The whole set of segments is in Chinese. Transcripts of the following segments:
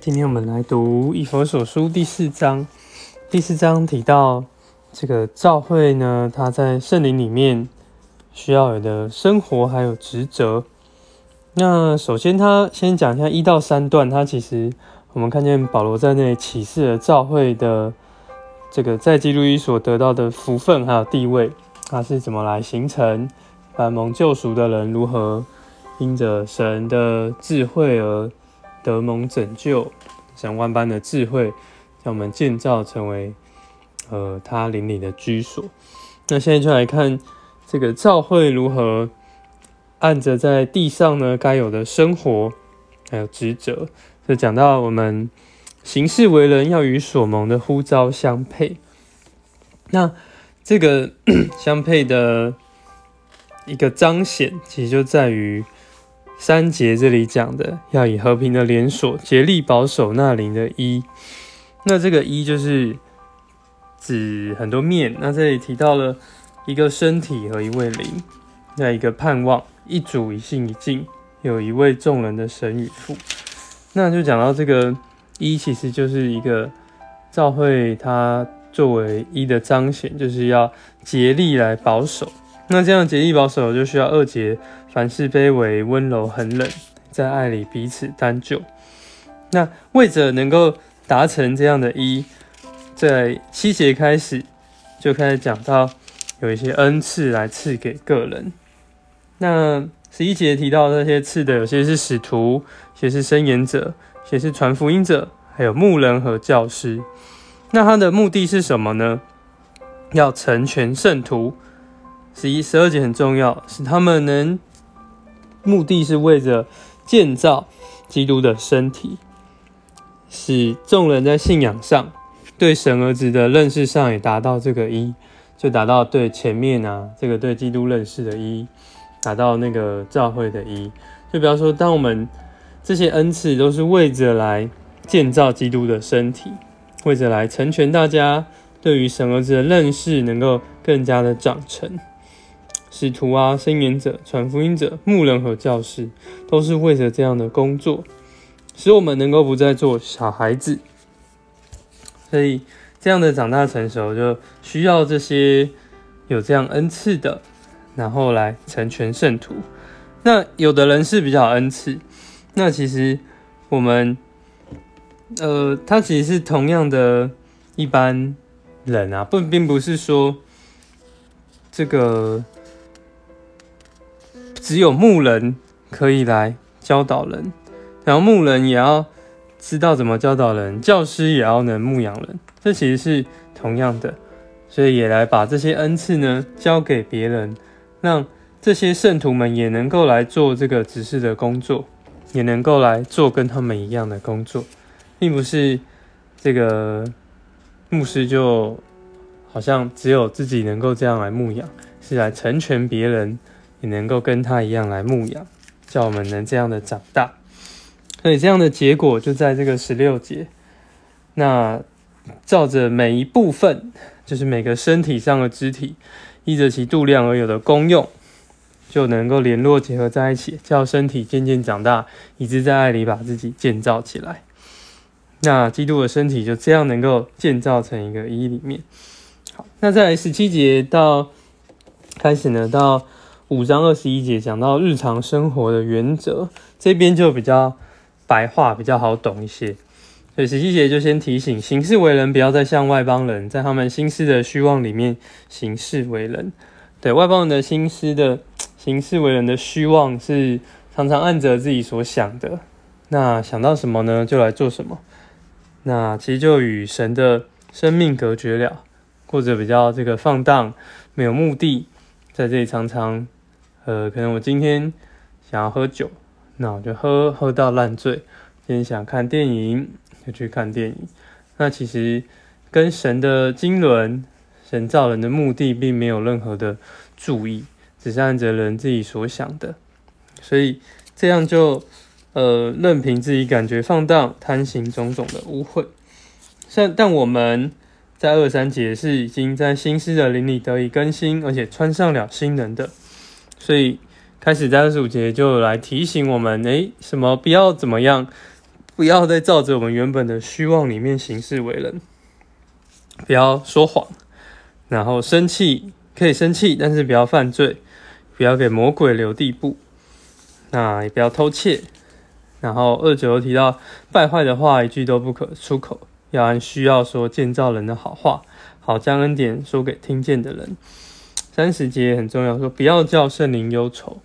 今天我们来读《以佛所书》第四章。第四章提到这个教会呢，它在圣灵里面需要有的生活还有职责。那首先，他先讲一下一到三段，他其实我们看见保罗在那里启示了教会的这个在基督里所得到的福分还有地位，它是怎么来形成，凡蒙救赎的人如何因着神的智慧而。得蒙拯救，神万般的智慧，将我们建造成为呃他灵里的居所。那现在就来看这个教会如何按着在地上呢该有的生活还有职责，就讲到我们行事为人要与所蒙的呼召相配。那这个 相配的一个彰显，其实就在于。三节这里讲的要以和平的连锁竭力保守那灵的一，那这个一就是指很多面。那这里提到了一个身体和一位灵，那一个盼望，一主一信一敬，有一位众人的神与父。那就讲到这个一，其实就是一个教会，它作为一的彰显，就是要竭力来保守。那这样竭力保守，就需要二节。凡事卑微、温柔、很冷，在爱里彼此担救。那为着能够达成这样的一，在七节开始就开始讲到有一些恩赐来赐给个人。那十一节提到那些赐的，有些是使徒，有些是申言者，有些是传福音者，还有牧人和教师。那他的目的是什么呢？要成全圣徒。十一、十二节很重要，使他们能。目的是为着建造基督的身体，使众人在信仰上、对神儿子的认识上也达到这个一，就达到对前面啊这个对基督认识的一，达到那个教会的一。就比方说，当我们这些恩赐都是为着来建造基督的身体，为着来成全大家对于神儿子的认识，能够更加的长成。使徒啊，申言者、传福音者、牧人和教师，都是为着这样的工作，使我们能够不再做小孩子。所以，这样的长大成熟，就需要这些有这样恩赐的，然后来成全圣徒。那有的人是比较恩赐，那其实我们，呃，他其实是同样的一般人啊，不，并不是说这个。只有牧人可以来教导人，然后牧人也要知道怎么教导人，教师也要能牧养人，这其实是同样的，所以也来把这些恩赐呢交给别人，让这些圣徒们也能够来做这个指示的工作，也能够来做跟他们一样的工作，并不是这个牧师就好像只有自己能够这样来牧养，是来成全别人。也能够跟他一样来牧养，叫我们能这样的长大。所以这样的结果就在这个十六节。那照着每一部分，就是每个身体上的肢体，依着其度量而有的功用，就能够联络结合在一起，叫身体渐渐长大，以致在爱里把自己建造起来。那基督的身体就这样能够建造成一个一里面。好，那在十七节到开始呢，到。五章二十一节讲到日常生活的原则，这边就比较白话，比较好懂一些。所以十七节就先提醒行事为人，不要再像外邦人，在他们心思的虚妄里面行事为人。对外邦人的心思的行事为人的虚妄，是常常按着自己所想的，那想到什么呢，就来做什么。那其实就与神的生命隔绝了，过着比较这个放荡、没有目的，在这里常常。呃，可能我今天想要喝酒，那我就喝喝到烂醉。今天想看电影，就去看电影。那其实跟神的经纶、神造人的目的，并没有任何的注意，只是按着人自己所想的。所以这样就呃，任凭自己感觉放荡、贪行种种的污秽。像但我们在二三节是已经在新思的灵里得以更新，而且穿上了新人的。所以开始在二十五节就来提醒我们，诶，什么不要怎么样，不要再照着我们原本的虚妄里面行事为人，不要说谎，然后生气可以生气，但是不要犯罪，不要给魔鬼留地步，那也不要偷窃。然后二九又提到败坏的话一句都不可出口，要按需要说建造人的好话，好将恩典说给听见的人。三十节很重要，说不要叫圣灵忧愁。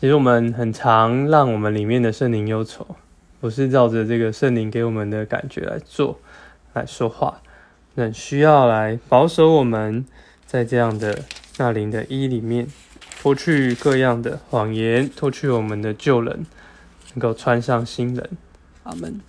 其实我们很常让我们里面的圣灵忧愁，不是照着这个圣灵给我们的感觉来做来说话，那需要来保守我们在这样的那灵的衣里面，脱去各样的谎言，脱去我们的旧人。能够穿上新人，阿门。